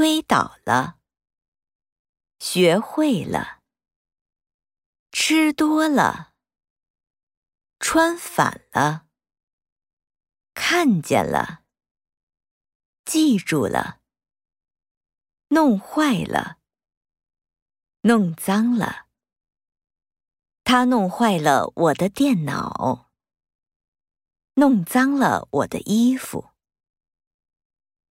推倒了。学会了。吃多了。穿反了。看见了。记住了。弄坏了。弄脏了。他弄坏了我的电脑。弄脏了我的衣服。